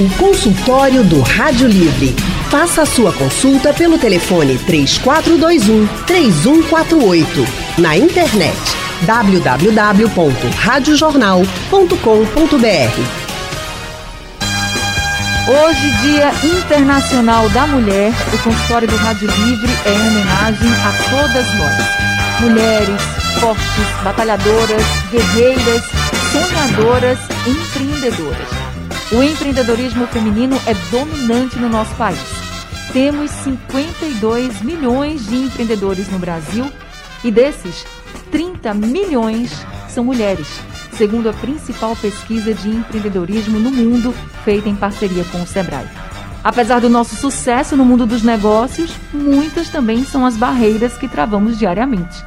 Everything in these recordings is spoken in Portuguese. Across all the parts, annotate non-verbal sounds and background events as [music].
O consultório do Rádio Livre. Faça a sua consulta pelo telefone 3421 3148. Na internet www.radiojornal.com.br. Hoje, Dia Internacional da Mulher, o consultório do Rádio Livre é em homenagem a todas nós. Mulheres fortes, batalhadoras, guerreiras, sonhadoras, empreendedoras. O empreendedorismo feminino é dominante no nosso país. Temos 52 milhões de empreendedores no Brasil e desses, 30 milhões são mulheres, segundo a principal pesquisa de empreendedorismo no mundo feita em parceria com o Sebrae. Apesar do nosso sucesso no mundo dos negócios, muitas também são as barreiras que travamos diariamente.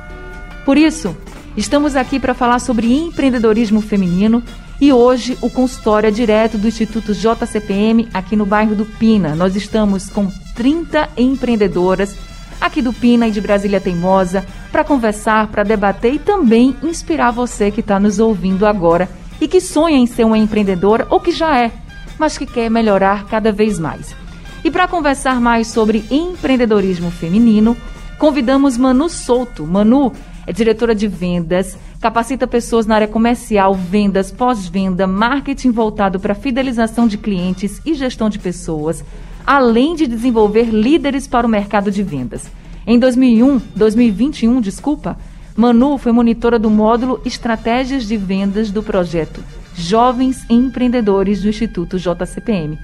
Por isso, estamos aqui para falar sobre empreendedorismo feminino e hoje o consultório é direto do Instituto JCPM aqui no bairro do Pina. Nós estamos com 30 empreendedoras aqui do Pina e de Brasília Teimosa para conversar, para debater e também inspirar você que está nos ouvindo agora e que sonha em ser uma empreendedora ou que já é, mas que quer melhorar cada vez mais. E para conversar mais sobre empreendedorismo feminino, convidamos Manu Souto. Manu é diretora de vendas, capacita pessoas na área comercial, vendas, pós-venda, marketing voltado para fidelização de clientes e gestão de pessoas, além de desenvolver líderes para o mercado de vendas. Em 2001, 2021, desculpa, Manu foi monitora do módulo Estratégias de Vendas do projeto Jovens Empreendedores do Instituto JCPM.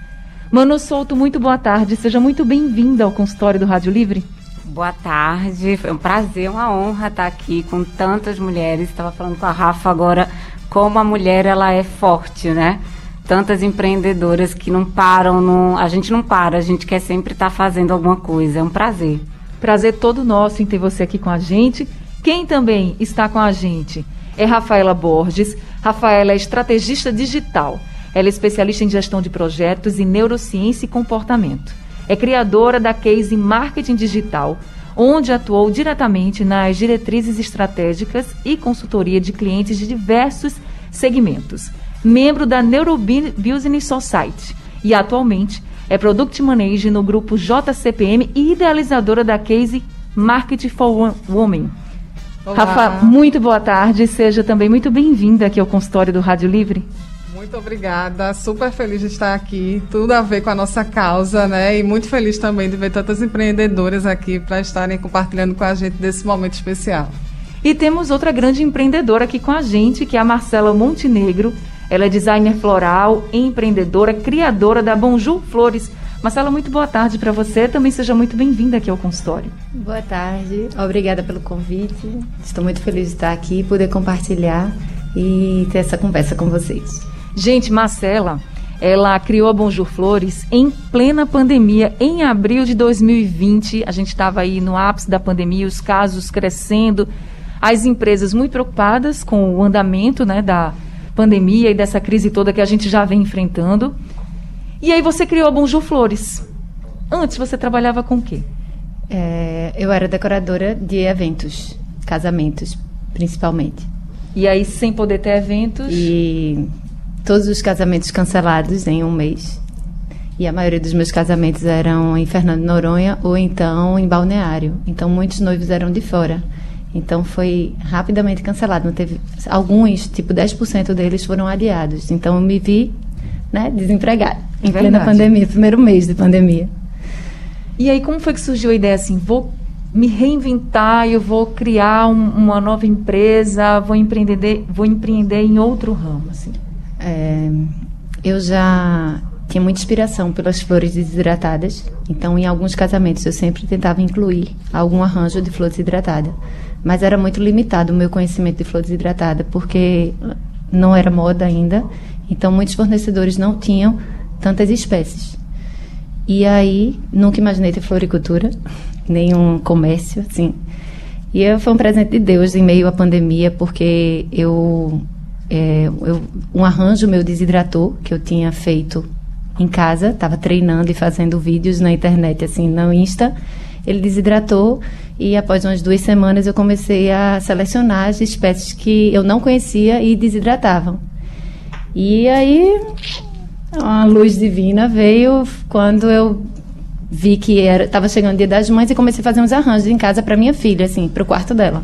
Manu Souto, muito boa tarde. Seja muito bem-vinda ao consultório do Rádio Livre. Boa tarde, foi um prazer, uma honra estar aqui com tantas mulheres. Estava falando com a Rafa agora como a mulher ela é forte, né? Tantas empreendedoras que não param, não, a gente não para, a gente quer sempre estar fazendo alguma coisa. É um prazer. Prazer todo nosso em ter você aqui com a gente. Quem também está com a gente é Rafaela Borges. Rafaela é estrategista digital. Ela é especialista em gestão de projetos e neurociência e comportamento é criadora da Case Marketing Digital, onde atuou diretamente nas diretrizes estratégicas e consultoria de clientes de diversos segmentos. Membro da Neurobusiness Society e atualmente é Product Manager no grupo JCPM e idealizadora da Case Marketing for Women. Olá. Rafa, muito boa tarde. Seja também muito bem-vinda aqui ao consultório do Rádio Livre. Muito obrigada, super feliz de estar aqui, tudo a ver com a nossa causa, né? E muito feliz também de ver tantas empreendedoras aqui para estarem compartilhando com a gente desse momento especial. E temos outra grande empreendedora aqui com a gente, que é a Marcela Montenegro. Ela é designer floral, empreendedora, criadora da Bonjour Flores. Marcela, muito boa tarde para você. Também seja muito bem-vinda aqui ao consultório. Boa tarde, obrigada pelo convite. Estou muito feliz de estar aqui, poder compartilhar e ter essa conversa com vocês. Gente, Marcela, ela criou a Bonjour Flores em plena pandemia, em abril de 2020. A gente estava aí no ápice da pandemia, os casos crescendo, as empresas muito preocupadas com o andamento né, da pandemia e dessa crise toda que a gente já vem enfrentando. E aí você criou a Bonjour Flores. Antes você trabalhava com o quê? É, eu era decoradora de eventos, casamentos, principalmente. E aí, sem poder ter eventos? E todos os casamentos cancelados em um mês. E a maioria dos meus casamentos eram em Fernando Noronha ou então em Balneário. Então muitos noivos eram de fora. Então foi rapidamente cancelado. Não teve alguns, tipo 10% deles foram adiados. Então eu me vi, né, desempregada em Verdade. plena pandemia, primeiro mês de pandemia. E aí como foi que surgiu a ideia assim, vou me reinventar, eu vou criar um, uma nova empresa, vou empreender, vou empreender em outro ramo, assim? É, eu já tinha muita inspiração pelas flores desidratadas, então em alguns casamentos eu sempre tentava incluir algum arranjo de flor desidratada, mas era muito limitado o meu conhecimento de flor desidratada, porque não era moda ainda, então muitos fornecedores não tinham tantas espécies. E aí, nunca imaginei ter floricultura, [laughs] nenhum comércio, assim. E foi um presente de Deus em meio à pandemia, porque eu é, eu, um arranjo meu desidratou, que eu tinha feito em casa, estava treinando e fazendo vídeos na internet, assim, no Insta. Ele desidratou e após umas duas semanas eu comecei a selecionar as espécies que eu não conhecia e desidratavam. E aí A luz divina veio quando eu vi que estava chegando o Dia das Mães e comecei a fazer uns arranjos em casa para minha filha, assim, para o quarto dela.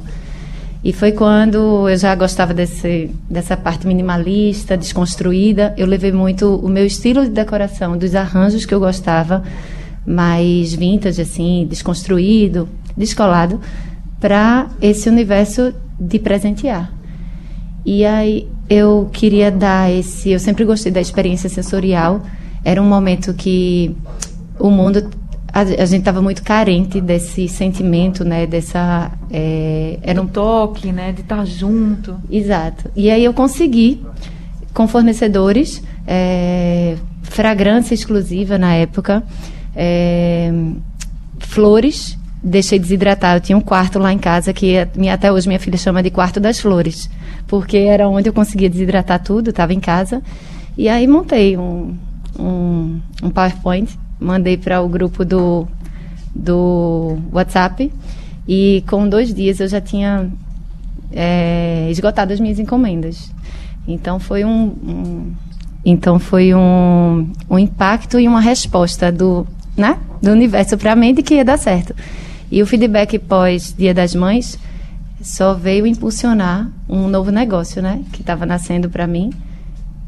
E foi quando eu já gostava desse, dessa parte minimalista, desconstruída. Eu levei muito o meu estilo de decoração, dos arranjos que eu gostava, mais vintage, assim, desconstruído, descolado, para esse universo de presentear. E aí eu queria dar esse. Eu sempre gostei da experiência sensorial. Era um momento que o mundo a, a gente estava muito carente desse sentimento, né? Dessa é, era um toque, né? De estar junto. Exato. E aí eu consegui com fornecedores é, fragrância exclusiva na época, é, flores. Deixei desidratar. Eu tinha um quarto lá em casa que até hoje minha filha chama de quarto das flores, porque era onde eu conseguia desidratar tudo. Estava em casa e aí montei um, um, um PowerPoint mandei para o grupo do, do WhatsApp e com dois dias eu já tinha é, esgotado as minhas encomendas. Então foi um, um então foi um, um impacto e uma resposta do, né, do universo para mim de que ia dar certo. E o feedback pós Dia das Mães só veio impulsionar um novo negócio, né, que estava nascendo para mim,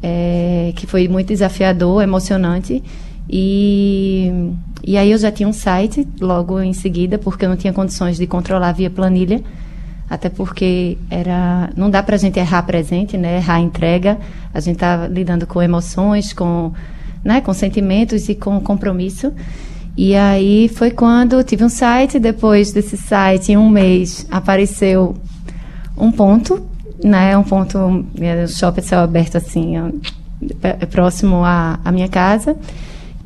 é, que foi muito desafiador, emocionante e, e aí eu já tinha um site logo em seguida, porque eu não tinha condições de controlar via planilha, até porque era não dá para a gente errar presente, né? errar entrega. A gente está lidando com emoções, com, né? com sentimentos e com compromisso. E aí foi quando tive um site, depois desse site, em um mês, apareceu um ponto, né? Um ponto, um shopping céu aberto assim, próximo à, à minha casa.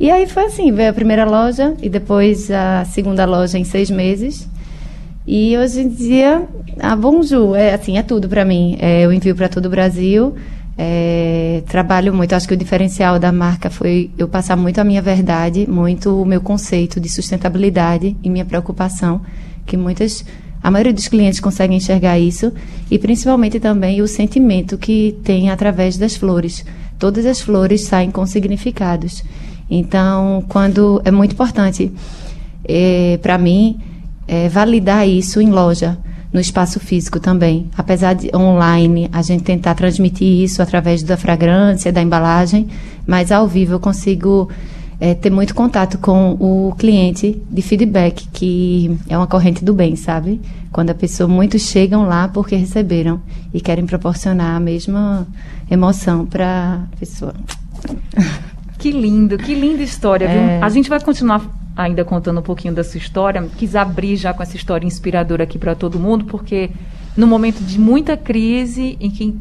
E aí foi assim, veio a primeira loja e depois a segunda loja em seis meses. E hoje em dia, a Bonjour é assim, é tudo para mim. É, eu envio para todo o Brasil. É, trabalho muito. Acho que o diferencial da marca foi eu passar muito a minha verdade, muito o meu conceito de sustentabilidade e minha preocupação, que muitas, a maioria dos clientes conseguem enxergar isso, e principalmente também o sentimento que tem através das flores. Todas as flores saem com significados. Então, quando é muito importante é, para mim é, validar isso em loja, no espaço físico também. Apesar de online a gente tentar transmitir isso através da fragrância, da embalagem, mas ao vivo eu consigo é, ter muito contato com o cliente de feedback, que é uma corrente do bem, sabe? Quando a pessoa, muitos chegam lá porque receberam e querem proporcionar a mesma emoção para a pessoa. [laughs] Que lindo, que linda história, é. viu? A gente vai continuar ainda contando um pouquinho da sua história. Quis abrir já com essa história inspiradora aqui para todo mundo, porque no momento de muita crise, em que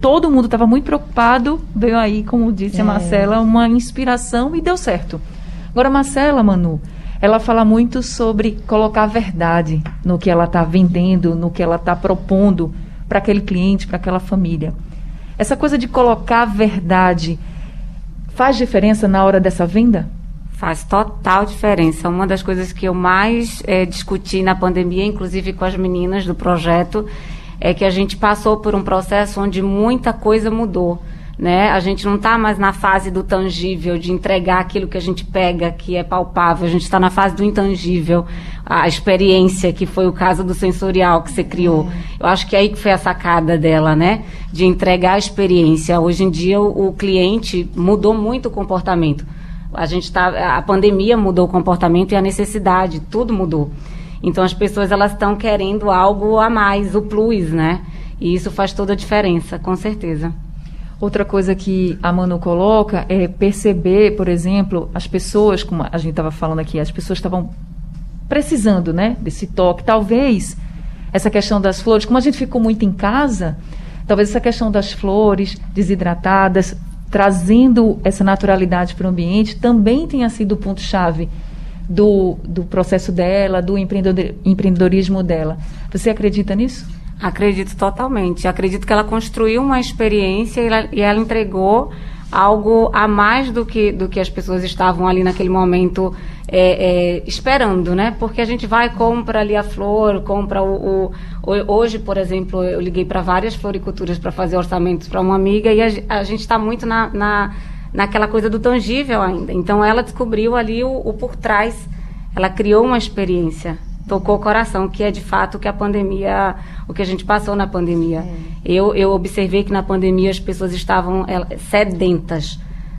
todo mundo estava muito preocupado, veio aí, como disse é. a Marcela, uma inspiração e deu certo. Agora, Marcela, Manu, ela fala muito sobre colocar a verdade no que ela está vendendo, no que ela está propondo para aquele cliente, para aquela família. Essa coisa de colocar a verdade Faz diferença na hora dessa venda? Faz total diferença. Uma das coisas que eu mais é, discuti na pandemia, inclusive com as meninas do projeto, é que a gente passou por um processo onde muita coisa mudou. Né? A gente não está mais na fase do tangível, de entregar aquilo que a gente pega, que é palpável. A gente está na fase do intangível, a experiência, que foi o caso do sensorial que você criou. Eu acho que é aí que foi a sacada dela, né? De entregar a experiência. Hoje em dia o, o cliente mudou muito o comportamento. A gente tá, a pandemia mudou o comportamento e a necessidade, tudo mudou. Então as pessoas elas estão querendo algo a mais, o plus, né? E isso faz toda a diferença, com certeza. Outra coisa que a Manu coloca é perceber, por exemplo, as pessoas, como a gente estava falando aqui, as pessoas estavam precisando, né, desse toque. Talvez essa questão das flores, como a gente ficou muito em casa, talvez essa questão das flores desidratadas, trazendo essa naturalidade para o ambiente, também tenha sido o ponto-chave do, do processo dela, do empreendedorismo dela. Você acredita nisso? Acredito totalmente. Acredito que ela construiu uma experiência e ela, e ela entregou algo a mais do que, do que as pessoas estavam ali naquele momento é, é, esperando, né? Porque a gente vai, compra ali a flor, compra o. o hoje, por exemplo, eu liguei para várias floriculturas para fazer orçamentos para uma amiga e a, a gente está muito na, na naquela coisa do tangível ainda. Então ela descobriu ali o, o por trás, ela criou uma experiência, tocou o coração, que é de fato o que a pandemia, o que a gente passou na pandemia. É. Eu, eu observei que na pandemia as pessoas estavam sedentas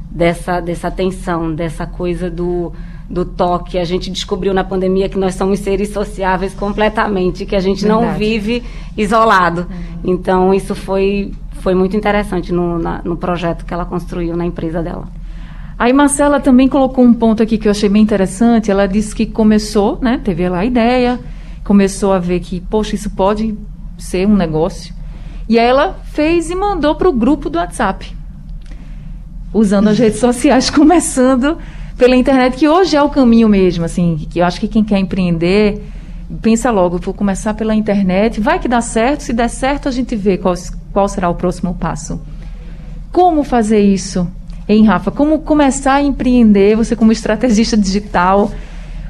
dessa, dessa atenção, dessa coisa do, do toque. A gente descobriu na pandemia que nós somos seres sociáveis completamente, que a gente Verdade. não vive isolado. Uhum. Então, isso foi foi muito interessante no, na, no projeto que ela construiu na empresa dela. Aí Marcela também colocou um ponto aqui que eu achei bem interessante. Ela disse que começou, né? Teve lá a ideia, começou a ver que, poxa, isso pode ser um negócio. E aí ela fez e mandou para o grupo do WhatsApp, usando as redes sociais, [laughs] começando pela internet, que hoje é o caminho mesmo, assim, que eu acho que quem quer empreender pensa logo, vou começar pela internet, vai que dá certo, se der certo a gente vê qual, qual será o próximo passo. Como fazer isso, hein, Rafa? Como começar a empreender, você como estrategista digital,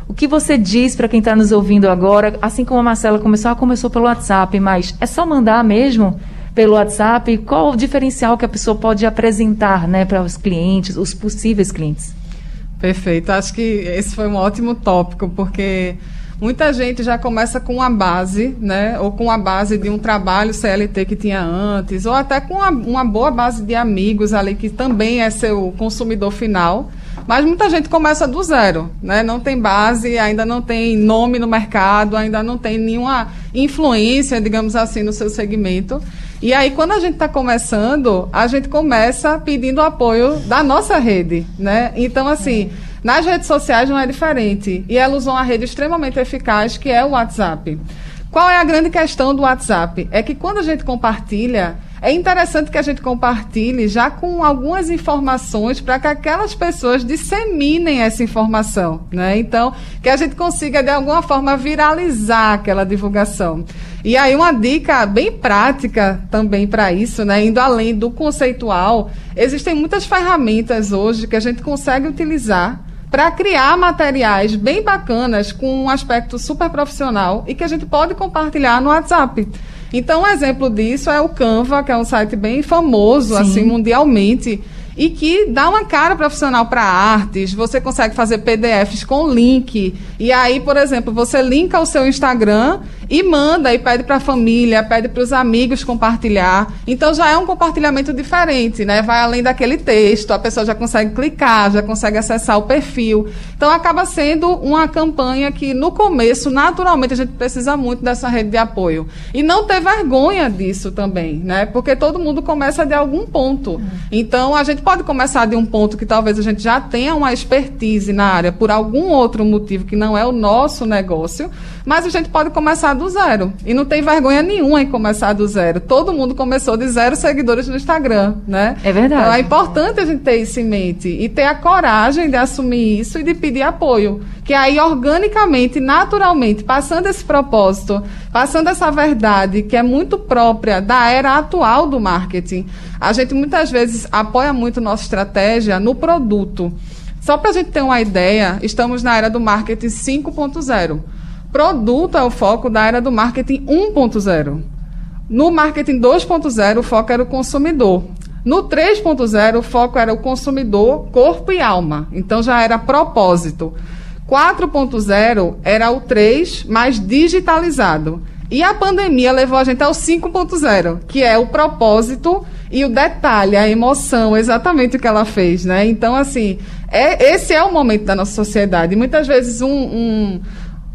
o que você diz para quem está nos ouvindo agora, assim como a Marcela começou, ela começou pelo WhatsApp, mas é só mandar mesmo pelo WhatsApp? Qual o diferencial que a pessoa pode apresentar né, para os clientes, os possíveis clientes? Perfeito. Acho que esse foi um ótimo tópico, porque Muita gente já começa com uma base, né? Ou com a base de um trabalho CLT que tinha antes, ou até com uma, uma boa base de amigos ali que também é seu consumidor final. Mas muita gente começa do zero, né? Não tem base, ainda não tem nome no mercado, ainda não tem nenhuma influência, digamos assim, no seu segmento. E aí, quando a gente está começando, a gente começa pedindo apoio da nossa rede, né? Então, assim, nas redes sociais não é diferente. E ela usou uma rede extremamente eficaz, que é o WhatsApp. Qual é a grande questão do WhatsApp? É que quando a gente compartilha, é interessante que a gente compartilhe já com algumas informações para que aquelas pessoas disseminem essa informação, né? Então, que a gente consiga de alguma forma viralizar aquela divulgação. E aí uma dica bem prática também para isso, né? Indo além do conceitual, existem muitas ferramentas hoje que a gente consegue utilizar para criar materiais bem bacanas com um aspecto super profissional e que a gente pode compartilhar no WhatsApp. Então, um exemplo disso é o Canva, que é um site bem famoso Sim. assim mundialmente e que dá uma cara profissional para artes. Você consegue fazer PDFs com link. E aí, por exemplo, você linka o seu Instagram e manda e pede para a família, pede para os amigos compartilhar. Então já é um compartilhamento diferente, né? Vai além daquele texto, a pessoa já consegue clicar, já consegue acessar o perfil. Então acaba sendo uma campanha que no começo, naturalmente, a gente precisa muito dessa rede de apoio. E não ter vergonha disso também, né? Porque todo mundo começa de algum ponto. Então a gente pode começar de um ponto que talvez a gente já tenha uma expertise na área por algum outro motivo que não é o nosso negócio, mas a gente pode começar do zero. E não tem vergonha nenhuma em começar do zero. Todo mundo começou de zero seguidores no Instagram, né? É verdade. Então é importante a gente ter isso em mente e ter a coragem de assumir isso e de pedir apoio. Que aí, organicamente, naturalmente, passando esse propósito, passando essa verdade que é muito própria da era atual do marketing, a gente muitas vezes apoia muito nossa estratégia no produto. Só para a gente ter uma ideia, estamos na era do marketing 5.0. Produto é o foco da era do marketing 1.0. No marketing 2.0, o foco era o consumidor. No 3.0, o foco era o consumidor, corpo e alma. Então já era propósito. 4.0 era o 3 mais digitalizado. E a pandemia levou a gente ao 5.0, que é o propósito e o detalhe, a emoção, exatamente o que ela fez, né? Então, assim, é, esse é o momento da nossa sociedade. Muitas vezes um, um,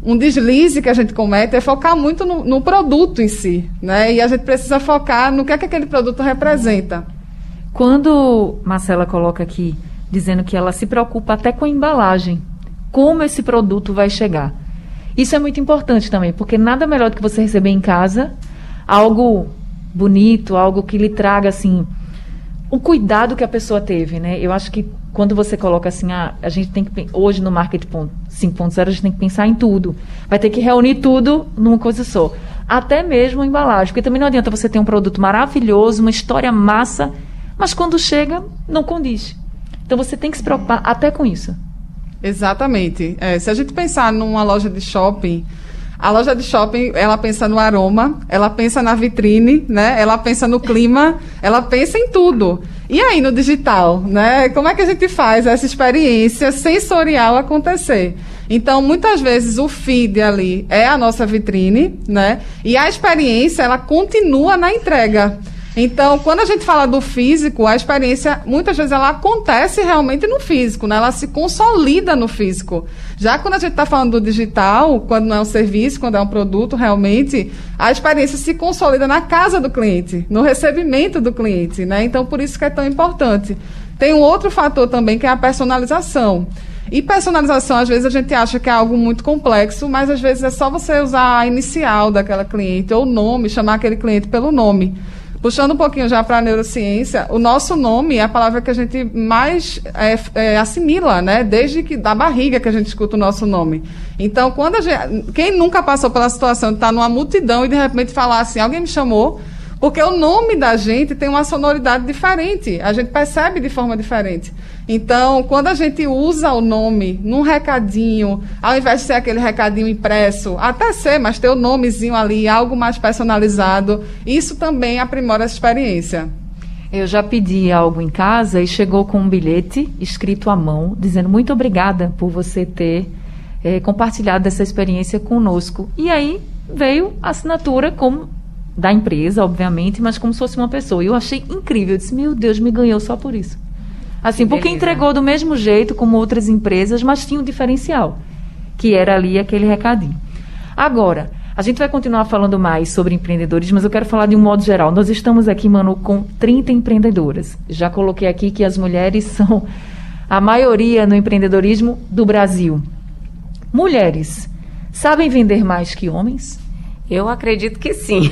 um deslize que a gente comete é focar muito no, no, produto em si, né? E a gente precisa focar no que é que aquele produto representa. Quando Marcela coloca aqui, dizendo que ela se preocupa até com a embalagem, como esse produto vai chegar. Isso é muito importante também, porque nada melhor do que você receber em casa algo bonito, algo que lhe traga assim o cuidado que a pessoa teve, né? Eu acho que quando você coloca assim, ah, a gente tem que hoje no marketing 5.0 a gente tem que pensar em tudo. Vai ter que reunir tudo numa coisa só. Até mesmo a embalagem, porque também não adianta você ter um produto maravilhoso, uma história massa, mas quando chega não condiz. Então você tem que se preocupar até com isso. Exatamente. É, se a gente pensar numa loja de shopping, a loja de shopping, ela pensa no aroma, ela pensa na vitrine, né? Ela pensa no clima, ela pensa em tudo. E aí no digital, né? Como é que a gente faz essa experiência sensorial acontecer? Então, muitas vezes o feed ali é a nossa vitrine, né? E a experiência ela continua na entrega. Então, quando a gente fala do físico, a experiência, muitas vezes, ela acontece realmente no físico, né? ela se consolida no físico. Já quando a gente está falando do digital, quando não é um serviço, quando é um produto, realmente, a experiência se consolida na casa do cliente, no recebimento do cliente. Né? Então, por isso que é tão importante. Tem um outro fator também, que é a personalização. E personalização, às vezes, a gente acha que é algo muito complexo, mas às vezes é só você usar a inicial daquela cliente, ou o nome, chamar aquele cliente pelo nome. Puxando um pouquinho já para a neurociência, o nosso nome é a palavra que a gente mais é, é, assimila, né? Desde que da barriga que a gente escuta o nosso nome. Então, quando gente, quem nunca passou pela situação de estar numa multidão e de repente falar assim, alguém me chamou, porque o nome da gente tem uma sonoridade diferente, a gente percebe de forma diferente. Então, quando a gente usa o nome num recadinho, ao invés de ser aquele recadinho impresso, até ser, mas ter o nomezinho ali, algo mais personalizado, isso também aprimora a experiência. Eu já pedi algo em casa e chegou com um bilhete escrito à mão, dizendo muito obrigada por você ter é, compartilhado essa experiência conosco. E aí veio a assinatura como da empresa, obviamente, mas como se fosse uma pessoa. E eu achei incrível. Eu disse, meu Deus, me ganhou só por isso. Assim, porque entregou do mesmo jeito como outras empresas, mas tinha um diferencial, que era ali aquele recadinho. Agora, a gente vai continuar falando mais sobre empreendedores, mas eu quero falar de um modo geral. Nós estamos aqui, Manu, com 30 empreendedoras. Já coloquei aqui que as mulheres [laughs] são a maioria no empreendedorismo do Brasil. Mulheres sabem vender mais que homens? Eu acredito que sim.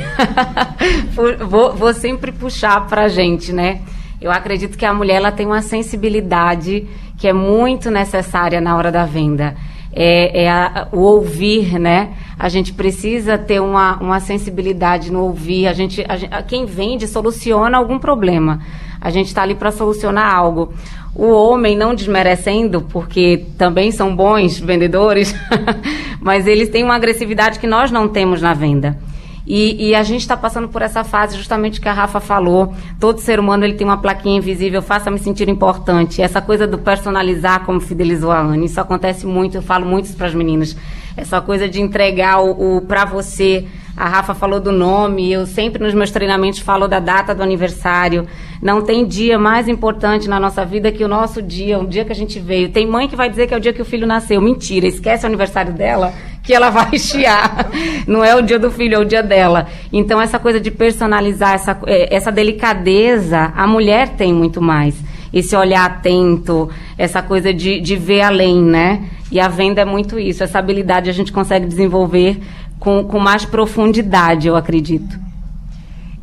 [laughs] vou, vou sempre puxar para a gente, né? Eu acredito que a mulher ela tem uma sensibilidade que é muito necessária na hora da venda. É, é a, o ouvir, né? A gente precisa ter uma, uma sensibilidade no ouvir. A gente, a, quem vende soluciona algum problema. A gente está ali para solucionar algo. O homem, não desmerecendo, porque também são bons vendedores, [laughs] mas eles têm uma agressividade que nós não temos na venda. E, e, a gente está passando por essa fase justamente que a Rafa falou. Todo ser humano ele tem uma plaquinha invisível, faça-me sentir importante. Essa coisa do personalizar, como fidelizou a Ana, isso acontece muito, eu falo muito para as meninas. Essa coisa de entregar o, o para você. A Rafa falou do nome, eu sempre nos meus treinamentos falo da data do aniversário. Não tem dia mais importante na nossa vida que o nosso dia, o dia que a gente veio. Tem mãe que vai dizer que é o dia que o filho nasceu. Mentira, esquece o aniversário dela que ela vai [laughs] chiar. Não é o dia do filho, é o dia dela. Então, essa coisa de personalizar, essa, é, essa delicadeza, a mulher tem muito mais. Esse olhar atento, essa coisa de, de ver além, né? E a venda é muito isso. Essa habilidade a gente consegue desenvolver com, com mais profundidade, eu acredito.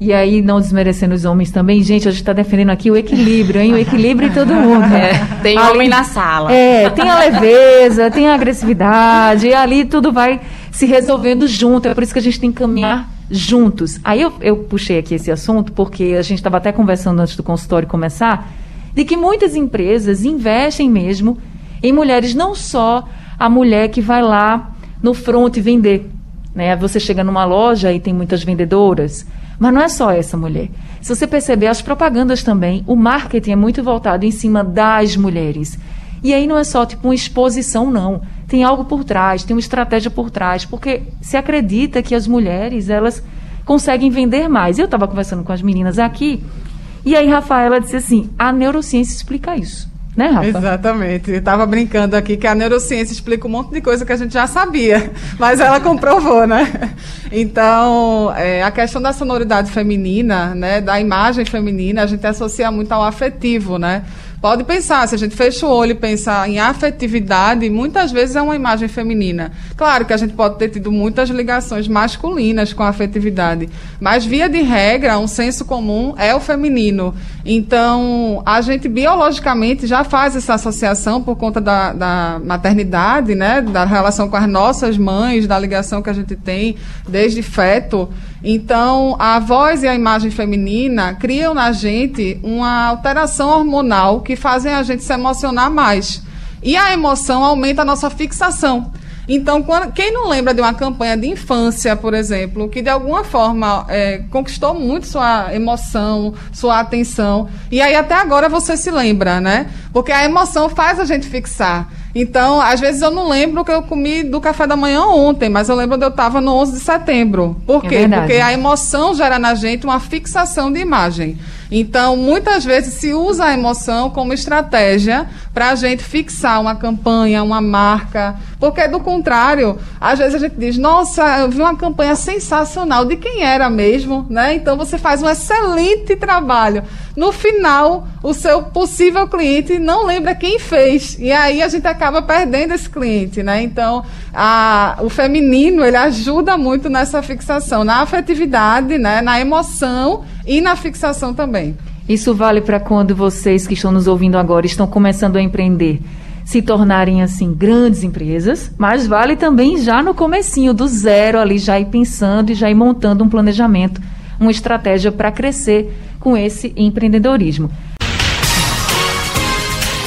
E aí, não desmerecendo os homens também, gente, a gente está defendendo aqui o equilíbrio, hein? O equilíbrio em todo mundo. É, tem ali, homem na sala. É, tem a leveza, tem a agressividade, e ali tudo vai se resolvendo junto. É por isso que a gente tem que caminhar juntos. Aí eu, eu puxei aqui esse assunto, porque a gente estava até conversando antes do consultório começar, de que muitas empresas investem mesmo em mulheres, não só a mulher que vai lá no front vender. Né? Você chega numa loja e tem muitas vendedoras mas não é só essa mulher. Se você perceber, as propagandas também, o marketing é muito voltado em cima das mulheres. E aí não é só tipo uma exposição, não. Tem algo por trás, tem uma estratégia por trás, porque se acredita que as mulheres, elas conseguem vender mais. Eu estava conversando com as meninas aqui, e aí Rafaela disse assim: a neurociência explica isso. Né, Rafa? Exatamente. Eu estava brincando aqui que a neurociência explica um monte de coisa que a gente já sabia, mas ela comprovou, né? Então, é, a questão da sonoridade feminina, né, da imagem feminina, a gente associa muito ao afetivo, né? Pode pensar, se a gente fecha o olho e pensar em afetividade, muitas vezes é uma imagem feminina. Claro que a gente pode ter tido muitas ligações masculinas com a afetividade, mas via de regra, um senso comum é o feminino. Então, a gente biologicamente já faz essa associação por conta da, da maternidade, né, da relação com as nossas mães, da ligação que a gente tem desde feto. Então, a voz e a imagem feminina criam na gente uma alteração hormonal que fazem a gente se emocionar mais. E a emoção aumenta a nossa fixação. Então, quando, quem não lembra de uma campanha de infância, por exemplo, que de alguma forma é, conquistou muito sua emoção, sua atenção, e aí até agora você se lembra, né? Porque a emoção faz a gente fixar. Então, às vezes eu não lembro o que eu comi do café da manhã ontem, mas eu lembro onde eu estava no 11 de setembro. Por É quê? verdade. Porque a emoção gera na gente uma fixação de imagem. Então, muitas vezes se usa a emoção como estratégia para a gente fixar uma campanha, uma marca. Porque, do contrário, às vezes a gente diz: Nossa, eu vi uma campanha sensacional. De quem era mesmo? Né? Então, você faz um excelente trabalho. No final, o seu possível cliente não lembra quem fez. E aí a gente acaba perdendo esse cliente. Né? Então, a- o feminino ele ajuda muito nessa fixação, na afetividade, né? na emoção e na fixação também. Isso vale para quando vocês que estão nos ouvindo agora estão começando a empreender se tornarem assim grandes empresas, mas vale também já no comecinho do zero ali já ir pensando e já ir montando um planejamento, uma estratégia para crescer com esse empreendedorismo.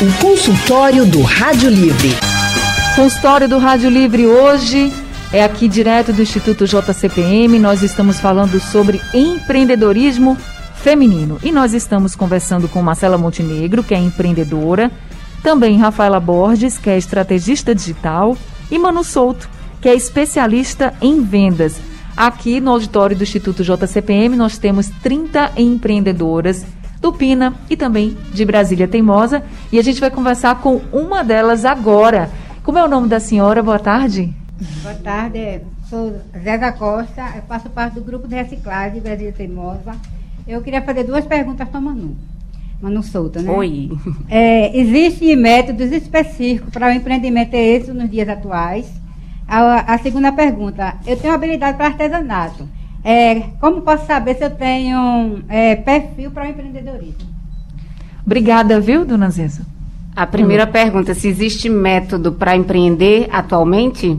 O consultório do Rádio Livre. Consultório do Rádio Livre hoje é aqui direto do Instituto JCPM. Nós estamos falando sobre empreendedorismo feminino. E nós estamos conversando com Marcela Montenegro, que é empreendedora, também Rafaela Borges, que é estrategista digital, e Manu Souto, que é especialista em vendas. Aqui no auditório do Instituto JCPM nós temos 30 empreendedoras do Pina e também de Brasília Teimosa. E a gente vai conversar com uma delas agora. Como é o nome da senhora? Boa tarde. Boa tarde, sou Zéza Costa, eu faço parte do grupo de reciclagem Brasília Teimosa. Eu queria fazer duas perguntas para a Manu. Manu Souto, né? Oi. É, Existem métodos específicos para o empreendimento ter êxito nos dias atuais? A, a segunda pergunta, eu tenho habilidade para artesanato. É, como posso saber se eu tenho é, perfil para o empreendedorismo? Obrigada, viu, dona Zeza? A primeira pergunta, se existe método para empreender atualmente?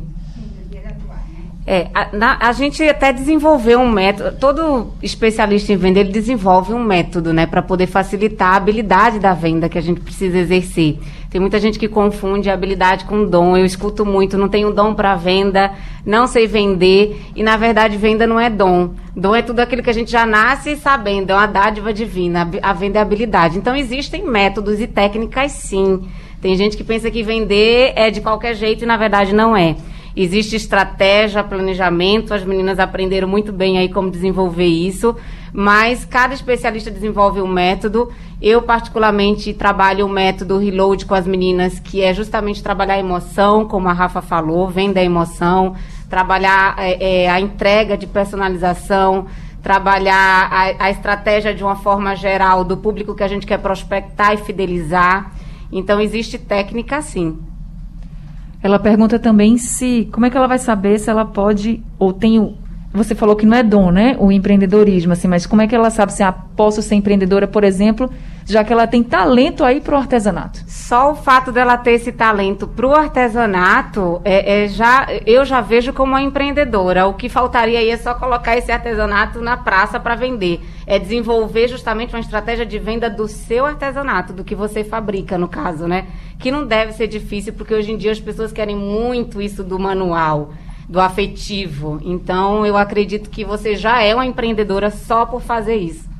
É, a, na- a gente até desenvolveu um método, todo especialista em venda, ele desenvolve um método, né, para poder facilitar a habilidade da venda que a gente precisa exercer. Tem muita gente que confunde habilidade com dom. Eu escuto muito, não tenho dom para venda, não sei vender, e na verdade venda não é dom. Dom é tudo aquilo que a gente já nasce sabendo, é uma dádiva divina. A venda é habilidade. Então existem métodos e técnicas sim. Tem gente que pensa que vender é de qualquer jeito e na verdade não é. Existe estratégia, planejamento, as meninas aprenderam muito bem aí como desenvolver isso, mas cada especialista desenvolve um método. Eu, particularmente, trabalho o método Reload com as meninas, que é justamente trabalhar a emoção, como a Rafa falou, venda a emoção, trabalhar é, é, a entrega de personalização, trabalhar a, a estratégia de uma forma geral do público que a gente quer prospectar e fidelizar. Então, existe técnica sim. Ela pergunta também se como é que ela vai saber se ela pode ou tem o você falou que não é dom, né? O empreendedorismo, assim, mas como é que ela sabe se ah, posso ser empreendedora, por exemplo, já que ela tem talento aí para o artesanato? Só o fato dela ter esse talento para o artesanato, é, é já, eu já vejo como uma empreendedora. O que faltaria aí é só colocar esse artesanato na praça para vender. É desenvolver justamente uma estratégia de venda do seu artesanato, do que você fabrica, no caso, né? Que não deve ser difícil, porque hoje em dia as pessoas querem muito isso do manual, do afetivo. Então, eu acredito que você já é uma empreendedora só por fazer isso.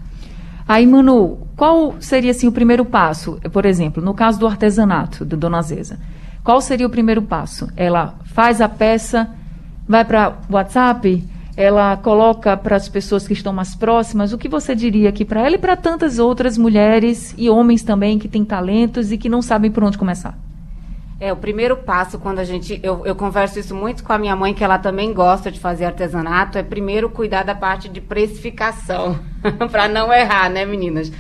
Aí, Manu, qual seria assim o primeiro passo? Por exemplo, no caso do artesanato do Dona Zeza, qual seria o primeiro passo? Ela faz a peça, vai para o WhatsApp, ela coloca para as pessoas que estão mais próximas. O que você diria aqui para ela e para tantas outras mulheres e homens também que têm talentos e que não sabem por onde começar? É, o primeiro passo quando a gente. Eu, eu converso isso muito com a minha mãe, que ela também gosta de fazer artesanato, é primeiro cuidar da parte de precificação. [laughs] para não errar, né, meninas?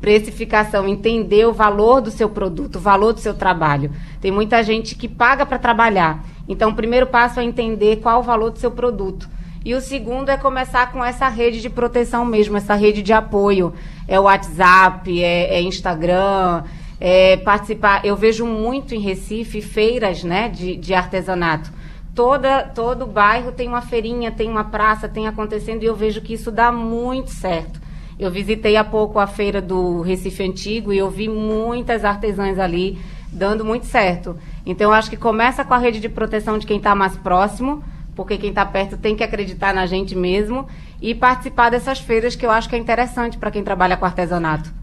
Precificação, entender o valor do seu produto, o valor do seu trabalho. Tem muita gente que paga para trabalhar. Então, o primeiro passo é entender qual o valor do seu produto. E o segundo é começar com essa rede de proteção mesmo, essa rede de apoio. É o WhatsApp, é, é Instagram, é, participar. Eu vejo muito em Recife feiras né, de, de artesanato. Toda, todo bairro tem uma feirinha, tem uma praça, tem acontecendo, e eu vejo que isso dá muito certo. Eu visitei há pouco a feira do Recife Antigo e eu vi muitas artesãs ali dando muito certo. Então, eu acho que começa com a rede de proteção de quem está mais próximo, porque quem está perto tem que acreditar na gente mesmo e participar dessas feiras que eu acho que é interessante para quem trabalha com artesanato.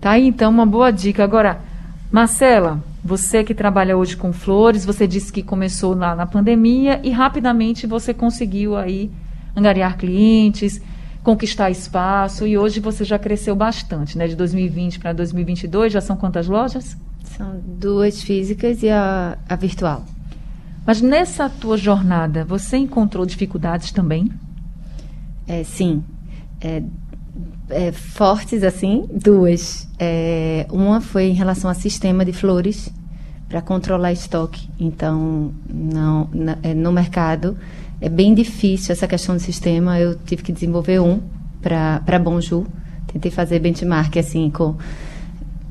Tá aí, então, uma boa dica. Agora, Marcela, você que trabalha hoje com flores, você disse que começou lá na pandemia e rapidamente você conseguiu aí angariar clientes, conquistar espaço e hoje você já cresceu bastante, né? De 2020 para 2022, já são quantas lojas? São duas físicas e a, a virtual. Mas nessa tua jornada, você encontrou dificuldades também? É, sim. É, é, fortes, assim, duas. É, uma foi em relação ao sistema de flores para controlar estoque. Então, não, na, é, no mercado é bem difícil essa questão do sistema. Eu tive que desenvolver um para Bonjour. Tentei fazer benchmark assim com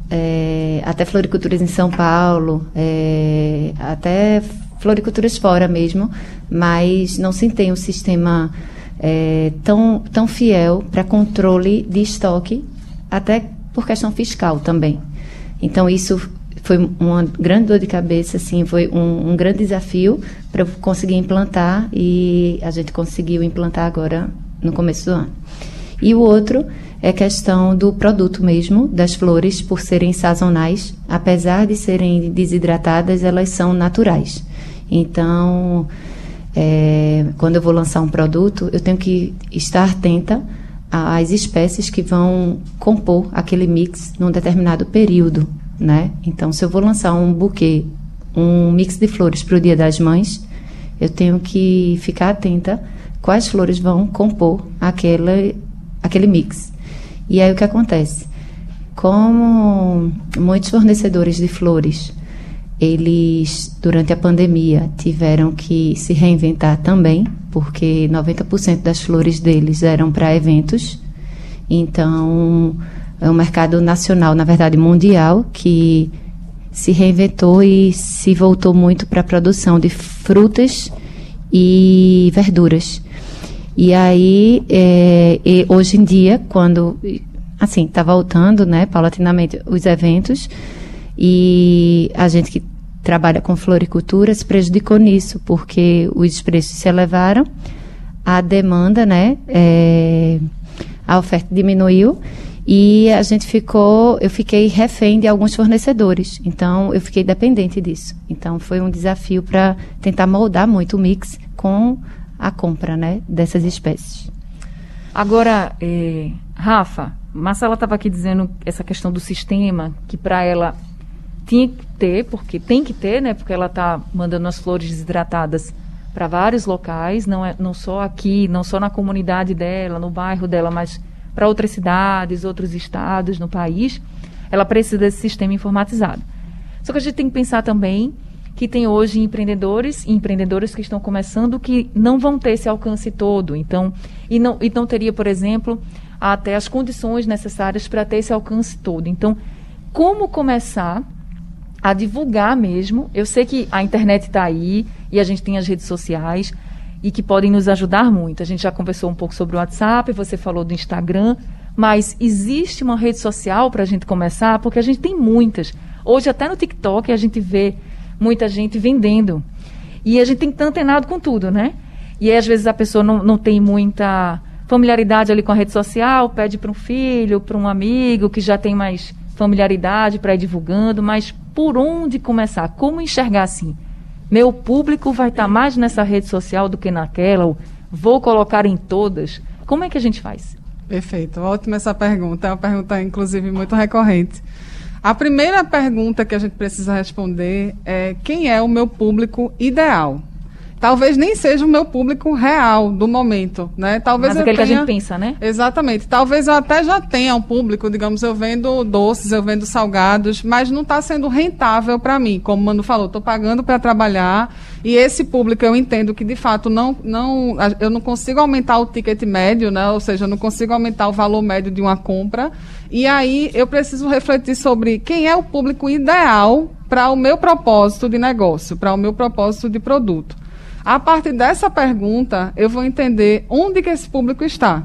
é, até floriculturas em São Paulo, é, até floriculturas fora mesmo, mas não se tem um sistema é, tão, tão fiel para controle de estoque, até por questão fiscal também. Então, isso foi uma grande dor de cabeça, assim, foi um, um grande desafio para eu conseguir implantar e a gente conseguiu implantar agora no começo do ano. E o outro é questão do produto mesmo, das flores, por serem sazonais, apesar de serem desidratadas, elas são naturais. Então, é, quando eu vou lançar um produto, eu tenho que estar atenta às espécies que vão compor aquele mix num determinado período, né? Então, se eu vou lançar um buquê, um mix de flores para o Dia das Mães, eu tenho que ficar atenta quais flores vão compor aquele, aquele mix. E aí o que acontece? Como muitos fornecedores de flores eles, durante a pandemia, tiveram que se reinventar também, porque 90% das flores deles eram para eventos. Então, é um mercado nacional, na verdade mundial, que se reinventou e se voltou muito para a produção de frutas e verduras. E aí, é, e hoje em dia, quando assim está voltando, né, paulatinamente os eventos, e a gente que trabalha com floricultura se prejudicou nisso, porque os preços se elevaram, a demanda, né, é, a oferta diminuiu e a gente ficou, eu fiquei refém de alguns fornecedores, então eu fiquei dependente disso. Então foi um desafio para tentar moldar muito o mix com a compra, né, dessas espécies. Agora, eh, Rafa, Marcela estava aqui dizendo essa questão do sistema, que para ela tinha que ter, porque tem que ter, né? Porque ela está mandando as flores desidratadas para vários locais, não é não só aqui, não só na comunidade dela, no bairro dela, mas para outras cidades, outros estados no país. Ela precisa desse sistema informatizado. Só que a gente tem que pensar também que tem hoje empreendedores e empreendedoras que estão começando que não vão ter esse alcance todo. Então, e não, e não teria, por exemplo, até as condições necessárias para ter esse alcance todo. Então, como começar a divulgar mesmo. Eu sei que a internet está aí e a gente tem as redes sociais e que podem nos ajudar muito. A gente já conversou um pouco sobre o WhatsApp, você falou do Instagram, mas existe uma rede social para a gente começar, porque a gente tem muitas. Hoje, até no TikTok, a gente vê muita gente vendendo. E a gente tem que estar antenado com tudo, né? E aí, às vezes, a pessoa não, não tem muita familiaridade ali com a rede social, pede para um filho, para um amigo que já tem mais familiaridade para ir divulgando, mas por onde começar? Como enxergar assim? Meu público vai estar tá mais nessa rede social do que naquela? Ou vou colocar em todas? Como é que a gente faz? Perfeito, ótima essa pergunta. É uma pergunta, inclusive, muito recorrente. A primeira pergunta que a gente precisa responder é quem é o meu público ideal? Talvez nem seja o meu público real do momento, né? Talvez Mas aquele tenha... que a gente pensa, né? Exatamente. Talvez eu até já tenha um público, digamos, eu vendo doces, eu vendo salgados, mas não está sendo rentável para mim, como o Mano falou, estou pagando para trabalhar e esse público eu entendo que de fato não, não, eu não consigo aumentar o ticket médio, né? Ou seja, eu não consigo aumentar o valor médio de uma compra. E aí eu preciso refletir sobre quem é o público ideal para o meu propósito de negócio, para o meu propósito de produto. A partir dessa pergunta, eu vou entender onde que esse público está.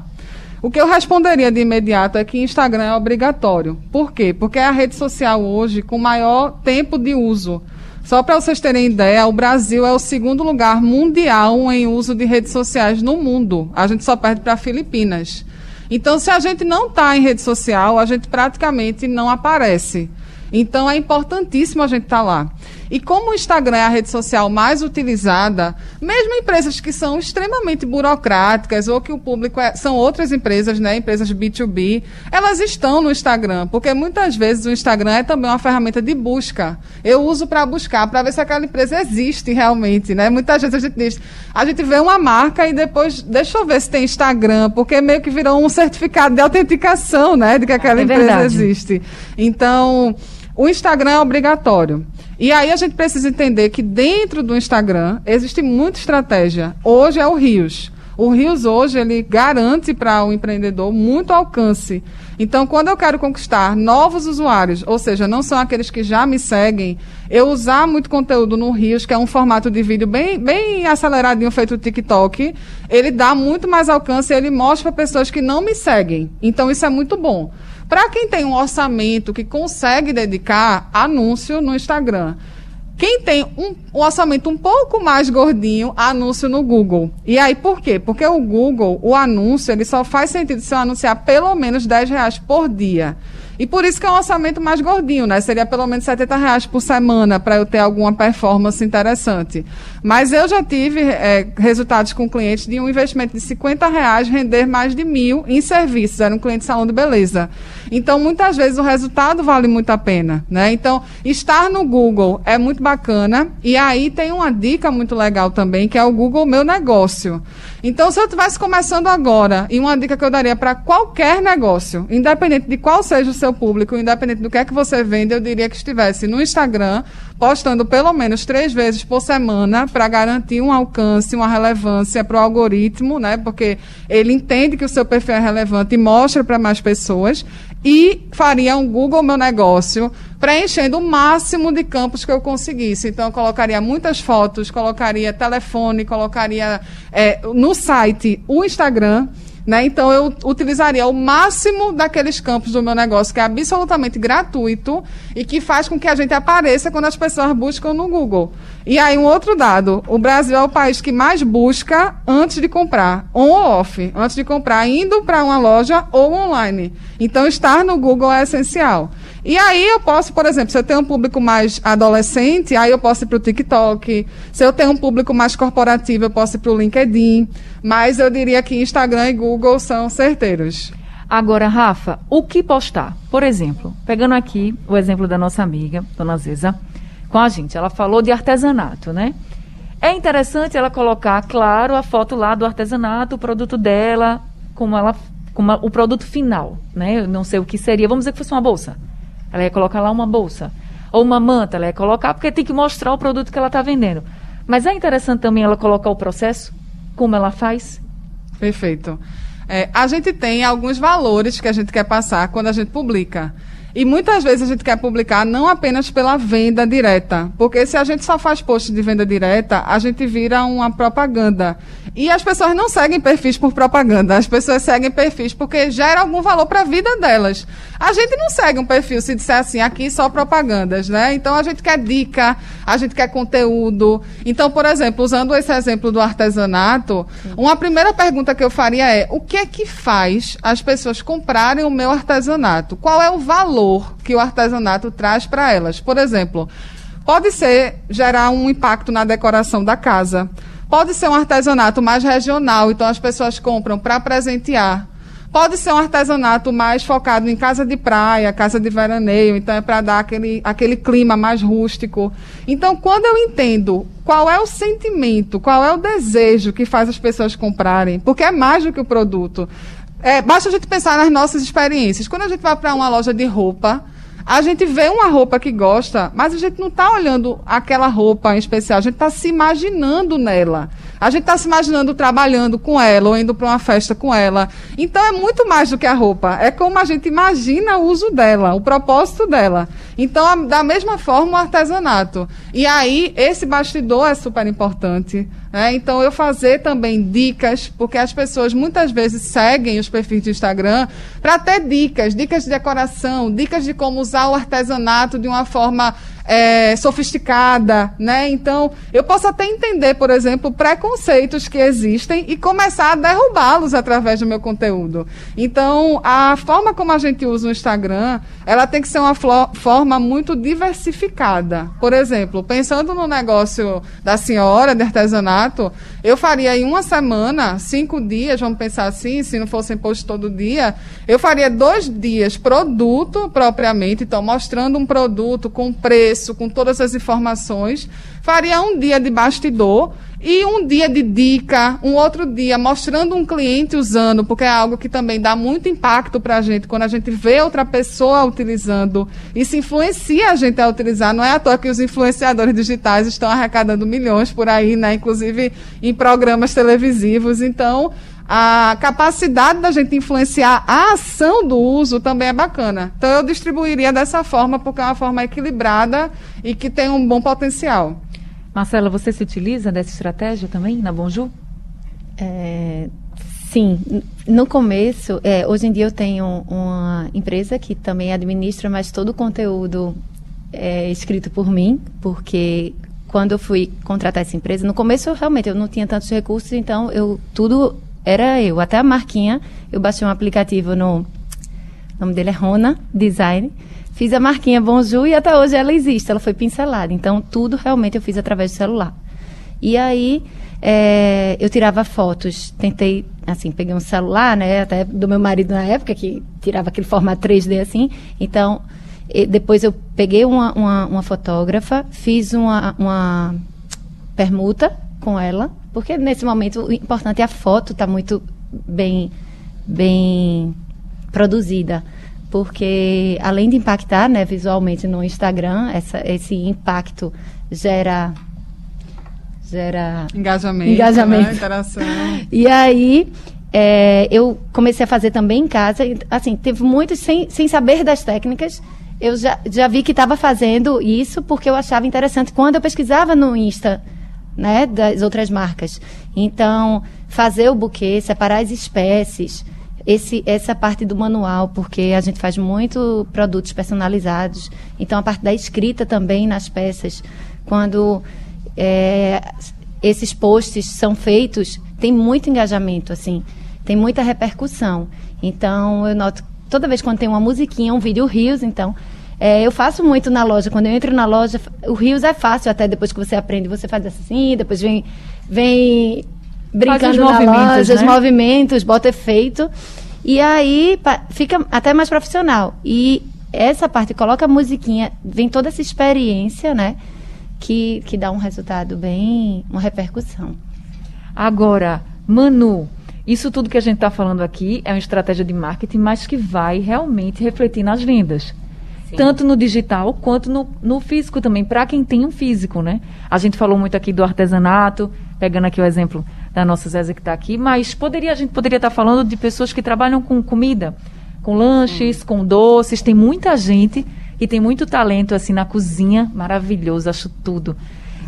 O que eu responderia de imediato é que Instagram é obrigatório. Por quê? Porque é a rede social hoje com maior tempo de uso. Só para vocês terem ideia, o Brasil é o segundo lugar mundial em uso de redes sociais no mundo. A gente só perde para Filipinas. Então, se a gente não está em rede social, a gente praticamente não aparece. Então é importantíssimo a gente estar tá lá. E como o Instagram é a rede social mais utilizada, mesmo empresas que são extremamente burocráticas ou que o público é, são outras empresas, né, empresas B2B, elas estão no Instagram, porque muitas vezes o Instagram é também uma ferramenta de busca. Eu uso para buscar, para ver se aquela empresa existe realmente, né? Muitas vezes a gente diz, a gente vê uma marca e depois, deixa eu ver se tem Instagram, porque meio que virou um certificado de autenticação, né, de que aquela é empresa existe. Então, o Instagram é obrigatório. E aí a gente precisa entender que dentro do Instagram existe muita estratégia. Hoje é o Rios. O Rios hoje ele garante para o empreendedor muito alcance. Então, quando eu quero conquistar novos usuários, ou seja, não são aqueles que já me seguem, eu usar muito conteúdo no Rios, que é um formato de vídeo bem, bem aceleradinho feito TikTok, ele dá muito mais alcance ele mostra para pessoas que não me seguem. Então, isso é muito bom. Para quem tem um orçamento que consegue dedicar anúncio no Instagram. Quem tem um, um, orçamento um pouco mais gordinho, anúncio no Google. E aí, por quê? Porque o Google, o anúncio, ele só faz sentido se eu anunciar pelo menos 10 reais por dia. E por isso que é um orçamento mais gordinho, né? Seria pelo menos 70 reais por semana para eu ter alguma performance interessante. Mas eu já tive é, resultados com clientes de um investimento de 50 reais render mais de mil em serviços. Era um cliente de salão de beleza. Então, muitas vezes o resultado vale muito a pena, né? Então, estar no Google é muito bacana. E aí tem uma dica muito legal também, que é o Google Meu Negócio. Então, se eu estivesse começando agora, e uma dica que eu daria para qualquer negócio, independente de qual seja o seu público, independente do que é que você vende, eu diria que estivesse no Instagram, postando pelo menos três vezes por semana para garantir um alcance, uma relevância para o algoritmo, né? Porque ele entende que o seu perfil é relevante e mostra para mais pessoas. E faria um Google Meu Negócio, preenchendo o máximo de campos que eu conseguisse. Então, eu colocaria muitas fotos, colocaria telefone, colocaria é, no site o Instagram né? Então, eu utilizaria o máximo daqueles campos do meu negócio, que é absolutamente gratuito e que faz com que a gente apareça quando as pessoas buscam no Google. E aí, um outro dado: o Brasil é o país que mais busca antes de comprar, on ou off, antes de comprar, indo para uma loja ou online. Então, estar no Google é essencial. E aí eu posso, por exemplo, se eu tenho um público mais adolescente, aí eu posso ir para o TikTok. Se eu tenho um público mais corporativo, eu posso ir para o LinkedIn. Mas eu diria que Instagram e Google são certeiros. Agora, Rafa, o que postar? Por exemplo, pegando aqui o exemplo da nossa amiga, Dona Zeza, com a gente. Ela falou de artesanato, né? É interessante ela colocar, claro, a foto lá do artesanato, o produto dela, como ela, como o produto final, né? Eu não sei o que seria. Vamos dizer que fosse uma bolsa ela ia colocar lá uma bolsa. Ou uma manta, ela ia colocar, porque tem que mostrar o produto que ela está vendendo. Mas é interessante também ela colocar o processo, como ela faz. Perfeito. É, a gente tem alguns valores que a gente quer passar quando a gente publica. E muitas vezes a gente quer publicar não apenas pela venda direta, porque se a gente só faz post de venda direta, a gente vira uma propaganda. E as pessoas não seguem perfis por propaganda, as pessoas seguem perfis porque gera algum valor para a vida delas. A gente não segue um perfil se disser assim, aqui só propagandas, né? Então a gente quer dica, a gente quer conteúdo. Então, por exemplo, usando esse exemplo do artesanato, uma primeira pergunta que eu faria é: o que é que faz as pessoas comprarem o meu artesanato? Qual é o valor que o artesanato traz para elas? Por exemplo, pode ser gerar um impacto na decoração da casa. Pode ser um artesanato mais regional, então as pessoas compram para presentear Pode ser um artesanato mais focado em casa de praia, casa de veraneio, então é para dar aquele, aquele clima mais rústico. Então, quando eu entendo qual é o sentimento, qual é o desejo que faz as pessoas comprarem, porque é mais do que o produto. É, basta a gente pensar nas nossas experiências. Quando a gente vai para uma loja de roupa, a gente vê uma roupa que gosta, mas a gente não está olhando aquela roupa em especial, a gente está se imaginando nela. A gente está se imaginando trabalhando com ela ou indo para uma festa com ela. Então é muito mais do que a roupa. É como a gente imagina o uso dela, o propósito dela. Então, da mesma forma, o artesanato. E aí, esse bastidor é super importante. É, então, eu fazer também dicas, porque as pessoas muitas vezes seguem os perfis do Instagram para ter dicas, dicas de decoração, dicas de como usar o artesanato de uma forma é, sofisticada, né? Então, eu posso até entender, por exemplo, preconceitos que existem e começar a derrubá-los através do meu conteúdo. Então, a forma como a gente usa o Instagram, ela tem que ser uma forma muito diversificada. Por exemplo, pensando no negócio da senhora de artesanato, eu faria em uma semana, cinco dias, vamos pensar assim, se não fosse imposto todo dia, eu faria dois dias produto propriamente, então mostrando um produto com preço com todas as informações. Faria um dia de bastidor e um dia de dica, um outro dia mostrando um cliente usando, porque é algo que também dá muito impacto para a gente quando a gente vê outra pessoa utilizando. Isso influencia a gente a utilizar. Não é à toa que os influenciadores digitais estão arrecadando milhões por aí, né? inclusive em programas televisivos. Então, a capacidade da gente influenciar a ação do uso também é bacana. Então, eu distribuiria dessa forma, porque é uma forma equilibrada e que tem um bom potencial. Marcela, você se utiliza dessa estratégia também na Bonju? É, sim. No começo, é, hoje em dia eu tenho uma empresa que também administra, mas todo o conteúdo é escrito por mim, porque quando eu fui contratar essa empresa, no começo realmente eu não tinha tantos recursos, então eu tudo era eu. Até a marquinha, eu baixei um aplicativo no. O nome dele é Rona Design. Fiz a marquinha Bonjour e até hoje ela existe, ela foi pincelada. Então, tudo realmente eu fiz através do celular. E aí, é, eu tirava fotos, tentei, assim, peguei um celular, né, até do meu marido na época, que tirava aquele formato 3D assim. Então, depois eu peguei uma, uma, uma fotógrafa, fiz uma, uma permuta com ela, porque nesse momento o importante é a foto estar tá muito bem, bem produzida. Porque além de impactar né, visualmente no Instagram, essa, esse impacto gera gera engajamento, engajamento. Né? interação. [laughs] E aí é, eu comecei a fazer também em casa. Assim, teve muitos sem, sem saber das técnicas. Eu já, já vi que estava fazendo isso porque eu achava interessante. Quando eu pesquisava no Insta né, das outras marcas. Então, fazer o buquê, separar as espécies, esse, essa parte do manual, porque a gente faz muito produtos personalizados. Então, a parte da escrita também nas peças. Quando é, esses posts são feitos, tem muito engajamento, assim, tem muita repercussão. Então, eu noto toda vez quando tem uma musiquinha, um vídeo rios, então é, eu faço muito na loja. Quando eu entro na loja, o Rios é fácil até depois que você aprende. Você faz assim, depois vem, vem brincando na loja, né? os movimentos, bota efeito. E aí fica até mais profissional. E essa parte, coloca a musiquinha, vem toda essa experiência, né? Que, que dá um resultado bem, uma repercussão. Agora, Manu, isso tudo que a gente está falando aqui é uma estratégia de marketing, mas que vai realmente refletir nas vendas. Sim. tanto no digital quanto no, no físico também, para quem tem um físico, né? A gente falou muito aqui do artesanato, pegando aqui o exemplo da nossa Zézia que está aqui, mas poderia, a gente poderia estar tá falando de pessoas que trabalham com comida, com lanches, Sim. com doces, tem muita gente e tem muito talento assim na cozinha, maravilhoso, acho tudo.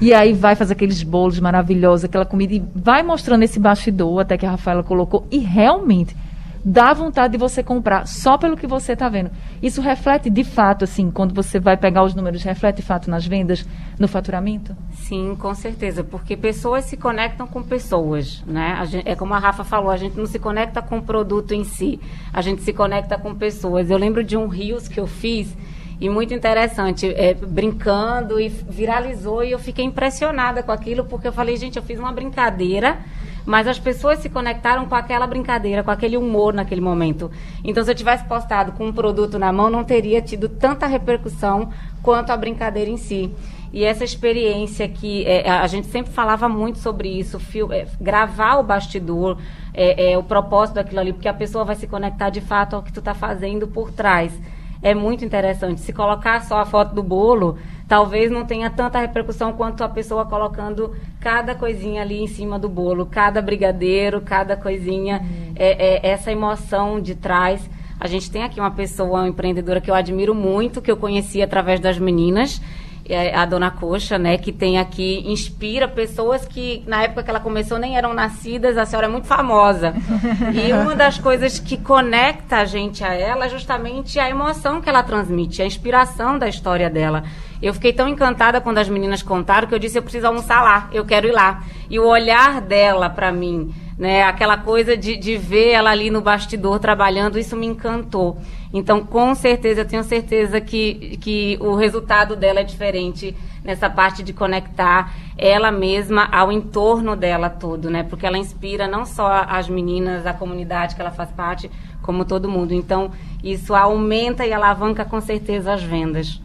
E aí vai fazer aqueles bolos maravilhosos, aquela comida e vai mostrando esse bastidor até que a Rafaela colocou e realmente dá vontade de você comprar só pelo que você está vendo. Isso reflete de fato, assim, quando você vai pegar os números, reflete de fato nas vendas, no faturamento? Sim, com certeza, porque pessoas se conectam com pessoas, né? Gente, é como a Rafa falou, a gente não se conecta com o produto em si, a gente se conecta com pessoas. Eu lembro de um Rios que eu fiz e muito interessante, é, brincando e viralizou e eu fiquei impressionada com aquilo porque eu falei, gente, eu fiz uma brincadeira mas as pessoas se conectaram com aquela brincadeira, com aquele humor naquele momento. Então, se eu tivesse postado com um produto na mão, não teria tido tanta repercussão quanto a brincadeira em si. E essa experiência que é, a gente sempre falava muito sobre isso, fio, é, gravar o bastidor, é, é, o propósito daquilo ali, porque a pessoa vai se conectar de fato ao que tu está fazendo por trás. É muito interessante. Se colocar só a foto do bolo, talvez não tenha tanta repercussão quanto a pessoa colocando cada coisinha ali em cima do bolo, cada brigadeiro, cada coisinha, uhum. é, é, essa emoção de trás. A gente tem aqui uma pessoa, uma empreendedora que eu admiro muito, que eu conheci através das meninas. É, a Dona Coxa, né, que tem aqui, inspira pessoas que na época que ela começou nem eram nascidas, a senhora é muito famosa. [laughs] E uma das coisas que conecta a gente a ela é justamente a emoção que ela transmite, a inspiração da história dela. Eu fiquei tão encantada quando as meninas contaram que eu disse eu preciso almoçar lá, eu quero ir lá. E o olhar dela para mim, né, aquela coisa de, de ver ela ali no bastidor trabalhando, isso me encantou. Então, com certeza, eu tenho certeza que, que o resultado dela é diferente nessa parte de conectar ela mesma ao entorno dela todo, né? Porque ela inspira não só as meninas, a comunidade que ela faz parte, como todo mundo. Então, isso aumenta e alavanca com certeza as vendas.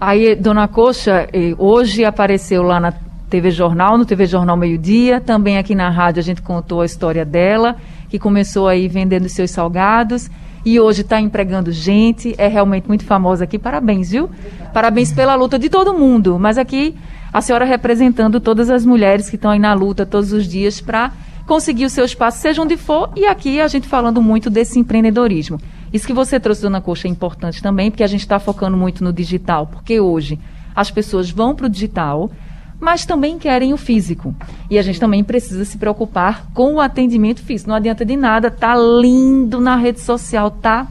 Aí, Dona Coxa, eh, hoje apareceu lá na TV Jornal, no TV Jornal Meio Dia, também aqui na rádio a gente contou a história dela, que começou aí vendendo seus salgados e hoje está empregando gente, é realmente muito famosa aqui. Parabéns, viu? Parabéns pela luta de todo mundo. Mas aqui a senhora representando todas as mulheres que estão aí na luta todos os dias para conseguir o seu espaço, seja onde for. E aqui a gente falando muito desse empreendedorismo. Isso que você trouxe, Dona Coxa, é importante também, porque a gente está focando muito no digital, porque hoje as pessoas vão para o digital mas também querem o físico. E a gente também precisa se preocupar com o atendimento físico. Não adianta de nada, tá lindo na rede social, tá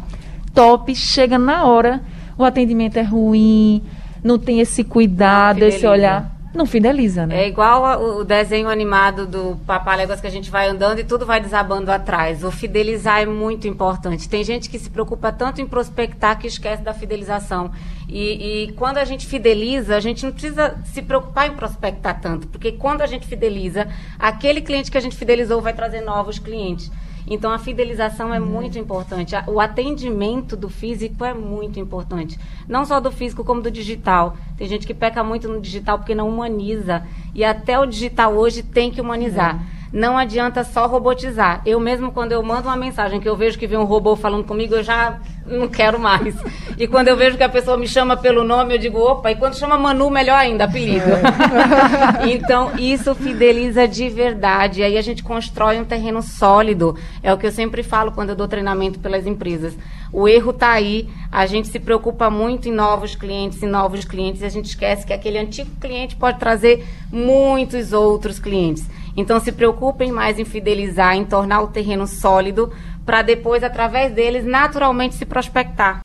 top, chega na hora, o atendimento é ruim, não tem esse cuidado, esse olhar não fideliza, né? É igual o desenho animado do Papaléguas que a gente vai andando e tudo vai desabando atrás. O fidelizar é muito importante. Tem gente que se preocupa tanto em prospectar que esquece da fidelização. E, e quando a gente fideliza, a gente não precisa se preocupar em prospectar tanto, porque quando a gente fideliza, aquele cliente que a gente fidelizou vai trazer novos clientes. Então a fidelização é muito importante. O atendimento do físico é muito importante. Não só do físico, como do digital. Tem gente que peca muito no digital porque não humaniza. E até o digital hoje tem que humanizar. Não adianta só robotizar. Eu mesmo, quando eu mando uma mensagem que eu vejo que vem um robô falando comigo, eu já não quero mais. [laughs] E quando eu vejo que a pessoa me chama pelo nome, eu digo, opa, e quando chama Manu, melhor ainda, apelido. É. [laughs] [laughs] então, isso fideliza de verdade. Aí a gente constrói um terreno sólido. É o que eu sempre falo quando eu dou treinamento pelas empresas. O erro está aí, a gente se preocupa muito em novos clientes, em novos clientes, e a gente esquece que aquele antigo cliente pode trazer muitos outros clientes. Então se preocupem mais em fidelizar, em tornar o terreno sólido, para depois, através deles, naturalmente se prospectar.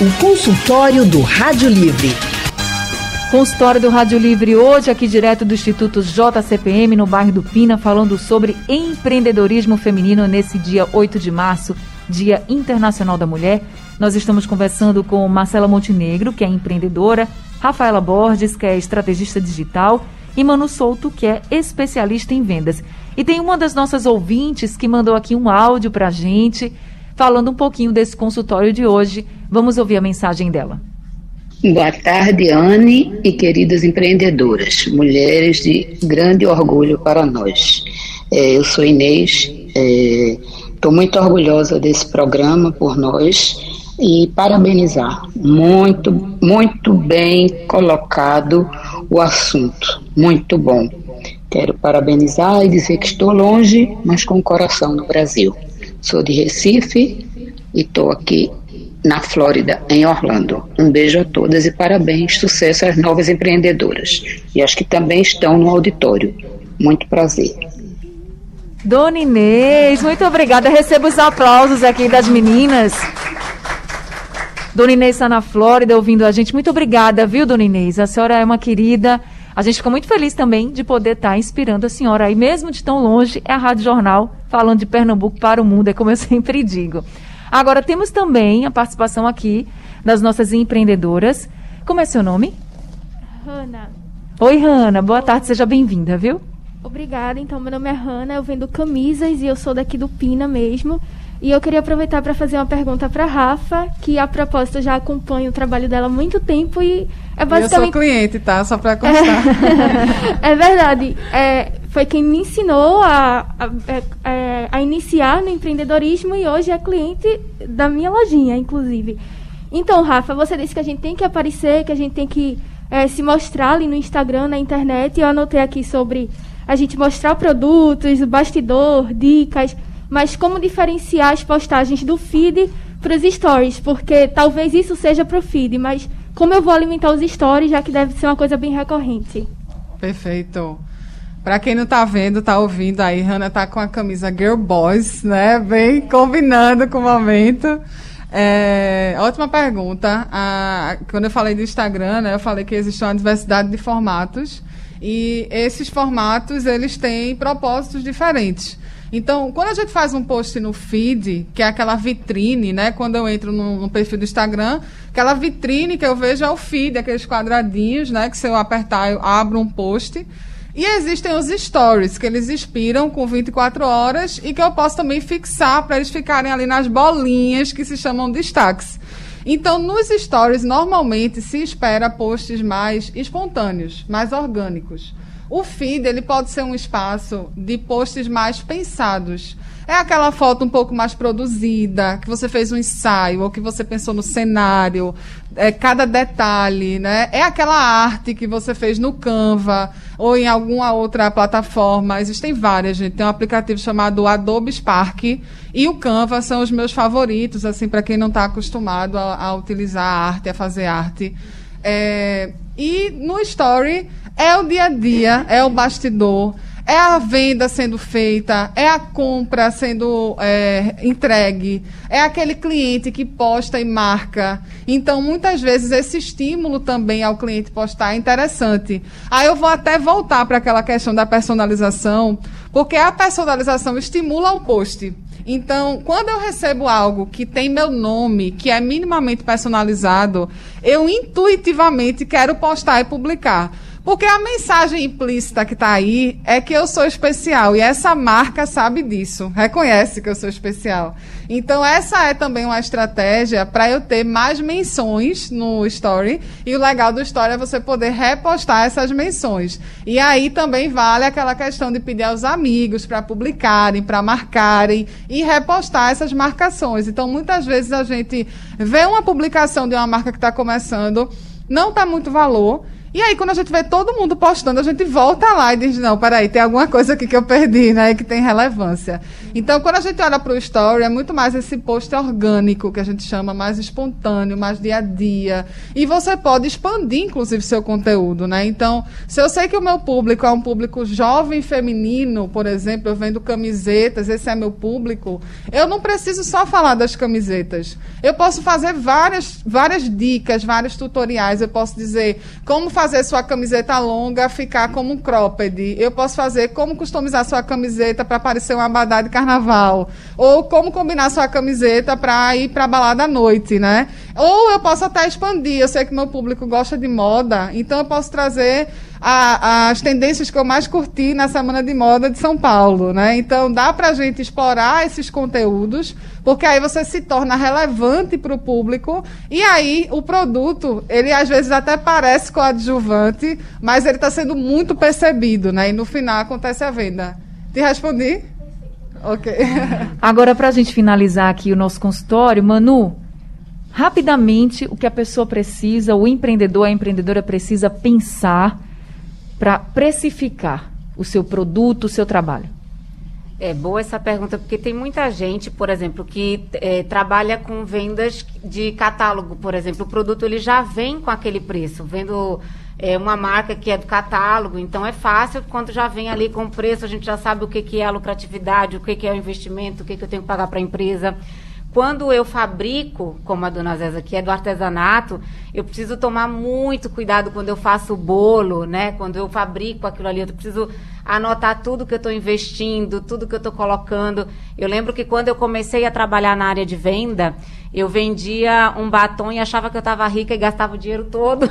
O consultório do Rádio Livre. Consultório do Rádio Livre hoje, aqui direto do Instituto JCPM, no bairro do Pina, falando sobre empreendedorismo feminino nesse dia 8 de março, Dia Internacional da Mulher. Nós estamos conversando com Marcela Montenegro, que é empreendedora, Rafaela Borges, que é estrategista digital, e Mano Souto, que é especialista em vendas. E tem uma das nossas ouvintes que mandou aqui um áudio para a gente, falando um pouquinho desse consultório de hoje. Vamos ouvir a mensagem dela. Boa tarde, Anne e queridas empreendedoras, mulheres de grande orgulho para nós. É, eu sou Inês, estou é, muito orgulhosa desse programa por nós e parabenizar. Muito, muito bem colocado o assunto. Muito bom. Quero parabenizar e dizer que estou longe, mas com o coração no Brasil. Sou de Recife e estou aqui na Flórida, em Orlando. Um beijo a todas e parabéns, sucesso às novas empreendedoras e as que também estão no auditório. Muito prazer. Dona Inês, muito obrigada. Recebo os aplausos aqui das meninas. Dona Inês está na Flórida ouvindo a gente. Muito obrigada, viu, Dona Inês? A senhora é uma querida. A gente fica muito feliz também de poder estar tá inspirando a senhora aí, mesmo de tão longe, é a Rádio Jornal, falando de Pernambuco para o mundo, é como eu [laughs] sempre digo. Agora, temos também a participação aqui das nossas empreendedoras. Como é seu nome? Hanna. Oi, Hanna. Boa Oi. tarde, seja bem-vinda, viu? Obrigada. Então, meu nome é Hanna, eu vendo camisas e eu sou daqui do Pina mesmo. E eu queria aproveitar para fazer uma pergunta para Rafa, que a propósito já acompanho o trabalho dela há muito tempo e é basicamente. Eu sou cliente, tá? Só para [laughs] constar. É, [laughs] é verdade. É, foi quem me ensinou a, a, é, a, iniciar no empreendedorismo e hoje é cliente da minha lojinha, inclusive. Então, Rafa, você disse que a gente tem que aparecer, que a gente tem que é, se mostrar ali no Instagram, na internet. E eu anotei aqui sobre a gente mostrar produtos, o bastidor, dicas mas como diferenciar as postagens do feed para os stories, porque talvez isso seja para o feed, mas como eu vou alimentar os stories, já que deve ser uma coisa bem recorrente. Perfeito. Para quem não tá vendo, tá ouvindo aí, Hannah tá com a camisa Girl Boys, né? Bem combinando com o momento. É, ótima pergunta. Quando eu falei do Instagram, né, eu falei que existe uma diversidade de formatos e esses formatos eles têm propósitos diferentes. Então, quando a gente faz um post no feed, que é aquela vitrine, né? Quando eu entro no, no, perfil do Instagram, aquela vitrine que eu vejo é o feed, aqueles quadradinhos, né? Que se eu apertar, eu abro um post. E existem os stories, que eles expiram com 24 horas e que eu posso também fixar para eles ficarem ali nas bolinhas que se chamam destaques. Então, nos stories, normalmente se espera posts mais espontâneos, mais orgânicos. O feed ele pode ser um espaço de posts mais pensados. É aquela foto um pouco mais produzida, que você fez um ensaio, ou que você pensou no cenário, é, cada detalhe, né? É aquela arte que você fez no Canva ou em alguma outra plataforma. Existem várias, gente. Tem um aplicativo chamado Adobe Spark e o Canva são os meus favoritos, assim, para quem não está acostumado a, a, utilizar arte, a fazer arte. É, e no Story é o dia a dia, é o bastidor é a venda sendo feita, é a compra sendo é, entregue, é aquele cliente que posta e marca. Então, muitas vezes, esse estímulo também ao cliente postar é interessante. Aí eu vou até voltar para aquela questão da personalização, porque a personalização estimula o post. Então, quando eu recebo algo que tem meu nome, que é minimamente personalizado, eu intuitivamente quero postar e publicar. Porque a mensagem implícita que está aí é que eu sou especial e essa marca sabe disso, reconhece que eu sou especial. Então, essa é também uma estratégia para eu ter mais menções no Story. E o legal do Story é você poder repostar essas menções. E aí também vale aquela questão de pedir aos amigos para publicarem, para marcarem e repostar essas marcações. Então, muitas vezes a gente vê uma publicação de uma marca que está começando, não está muito valor. E aí, quando a gente vê todo mundo postando, a gente volta lá e diz: não, peraí, tem alguma coisa aqui que eu perdi, né? Que tem relevância. Então, quando a gente olha para o story, é muito mais esse post orgânico, que a gente chama mais espontâneo, mais dia a dia. E você pode expandir, inclusive, seu conteúdo, né? Então, se eu sei que o meu público é um público jovem feminino, por exemplo, eu vendo camisetas, esse é meu público, eu não preciso só falar das camisetas. Eu posso fazer várias, várias dicas, vários tutoriais. Eu posso dizer como fazer sua camiseta longa ficar como um cropped. Eu posso fazer como customizar sua camiseta para parecer uma abadá de carnaval. Ou como combinar sua camiseta para ir para balada à noite, né? Ou eu posso até expandir. Eu sei que meu público gosta de moda, então eu posso trazer a, as tendências que eu mais curti na Semana de Moda de São Paulo, né? Então dá para a gente explorar esses conteúdos, porque aí você se torna relevante para o público e aí o produto, ele às vezes até parece coadjuvante, mas ele está sendo muito percebido, né? E no final acontece a venda. Te respondi? Ok. [laughs] Agora, para a gente finalizar aqui o nosso consultório, Manu, rapidamente o que a pessoa precisa, o empreendedor, a empreendedora precisa pensar para precificar o seu produto, o seu trabalho? É boa essa pergunta, porque tem muita gente, por exemplo, que é, trabalha com vendas de catálogo, por exemplo. O produto ele já vem com aquele preço, vendo é, uma marca que é do catálogo, então é fácil, quando já vem ali com o preço, a gente já sabe o que, que é a lucratividade, o que, que é o investimento, o que, que eu tenho que pagar para a empresa. Quando eu fabrico, como a dona Zéza, que é do artesanato, eu preciso tomar muito cuidado quando eu faço o bolo, né? Quando eu fabrico aquilo ali, eu preciso anotar tudo que eu estou investindo, tudo que eu estou colocando. Eu lembro que quando eu comecei a trabalhar na área de venda, eu vendia um batom e achava que eu estava rica e gastava o dinheiro todo.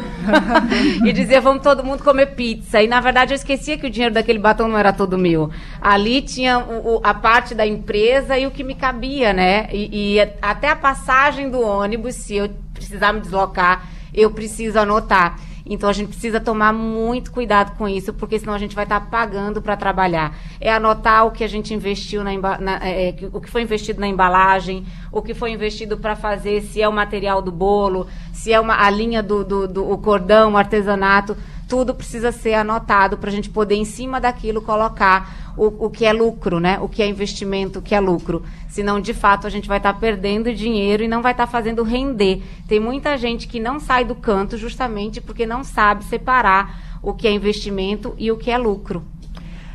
[laughs] e dizia, vamos todo mundo comer pizza. E na verdade eu esquecia que o dinheiro daquele batom não era todo meu. Ali tinha o, o, a parte da empresa e o que me cabia, né? E, e até a passagem do ônibus, se eu precisar me deslocar, eu preciso anotar. Então a gente precisa tomar muito cuidado com isso, porque senão a gente vai estar tá pagando para trabalhar. É anotar o que a gente investiu na, na é, é o que foi investido na embalagem, o que foi investido para fazer, se é o material do bolo, se é uma, a linha do, do, do o cordão, o artesanato tudo precisa ser anotado para a gente poder, em cima daquilo, colocar o, o que é lucro, né? O que é investimento, o que é lucro. Senão, de fato, a gente vai estar tá perdendo dinheiro e não vai estar tá fazendo render. Tem muita gente que não sai do canto justamente porque não sabe separar o que é investimento e o que é lucro.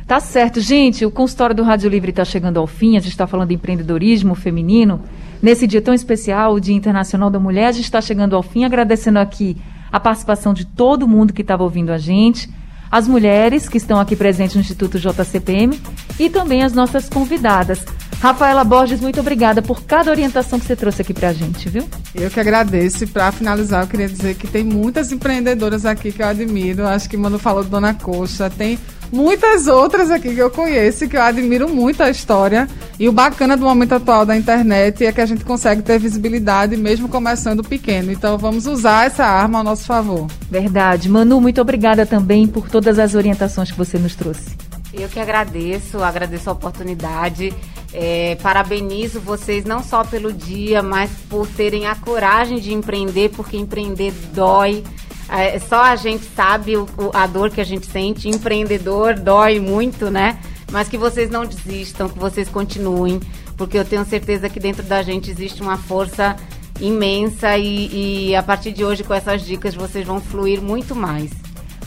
Tá certo, gente. O consultório do Rádio Livre está chegando ao fim. A gente está falando de empreendedorismo feminino. Nesse dia tão especial, o Dia Internacional da Mulher, a gente está chegando ao fim, agradecendo aqui a participação de todo mundo que estava ouvindo a gente, as mulheres que estão aqui presentes no Instituto JCPM e também as nossas convidadas. Rafaela Borges, muito obrigada por cada orientação que você trouxe aqui para a gente, viu? Eu que agradeço. E para finalizar, eu queria dizer que tem muitas empreendedoras aqui que eu admiro. Acho que Mano falou de Dona Coxa. Tem muitas outras aqui que eu conheço, que eu admiro muito a história. E o bacana do momento atual da internet é que a gente consegue ter visibilidade mesmo começando pequeno. Então vamos usar essa arma ao nosso favor. Verdade. Manu, muito obrigada também por todas as orientações que você nos trouxe. Eu que agradeço, agradeço a oportunidade. É, parabenizo vocês não só pelo dia, mas por terem a coragem de empreender, porque empreender dói. É, só a gente sabe o, a dor que a gente sente. Empreendedor dói muito, né? Mas que vocês não desistam, que vocês continuem, porque eu tenho certeza que dentro da gente existe uma força imensa e, e a partir de hoje, com essas dicas, vocês vão fluir muito mais.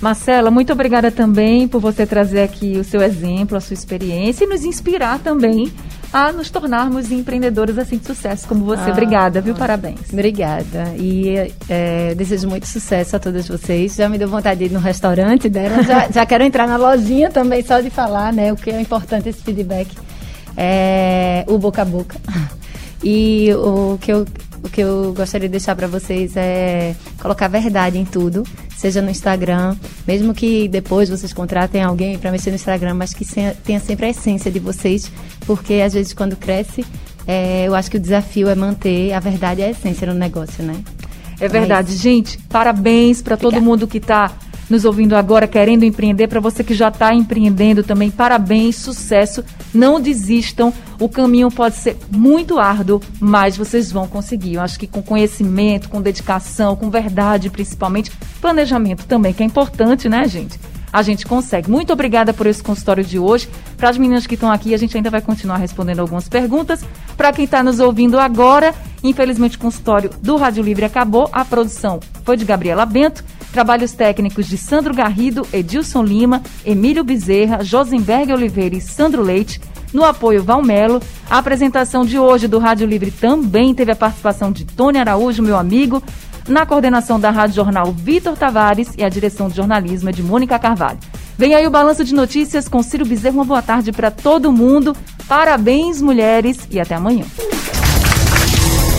Marcela, muito obrigada também por você trazer aqui o seu exemplo, a sua experiência e nos inspirar também a nos tornarmos empreendedores assim de sucesso como você. Ah, obrigada, viu? Parabéns. Obrigada. E é, desejo muito sucesso a todas vocês. Já me deu vontade de ir no restaurante dela. Já, [laughs] já quero entrar na lojinha também, só de falar, né? O que é importante esse feedback. É, o boca a boca. E o que eu o que eu gostaria de deixar para vocês é colocar verdade em tudo, seja no Instagram, mesmo que depois vocês contratem alguém para mexer no Instagram, mas que tenha sempre a essência de vocês, porque às vezes quando cresce, é, eu acho que o desafio é manter a verdade e a essência no negócio, né? É verdade, é gente. Parabéns para todo mundo que está nos ouvindo agora, querendo empreender, para você que já está empreendendo também, parabéns, sucesso. Não desistam, o caminho pode ser muito árduo, mas vocês vão conseguir. Eu acho que com conhecimento, com dedicação, com verdade, principalmente, planejamento também, que é importante, né, gente? a gente consegue. Muito obrigada por esse consultório de hoje. Para as meninas que estão aqui, a gente ainda vai continuar respondendo algumas perguntas. Para quem está nos ouvindo agora, infelizmente o consultório do Rádio Livre acabou. A produção foi de Gabriela Bento. Trabalhos técnicos de Sandro Garrido, Edilson Lima, Emílio Bezerra, Josenberg Oliveira e Sandro Leite. No apoio Valmelo, a apresentação de hoje do Rádio Livre também teve a participação de Tony Araújo, meu amigo. Na coordenação da Rádio Jornal, Vitor Tavares e a direção de jornalismo é de Mônica Carvalho. Vem aí o balanço de notícias com Ciro Bezerra. Uma boa tarde para todo mundo. Parabéns, mulheres, e até amanhã.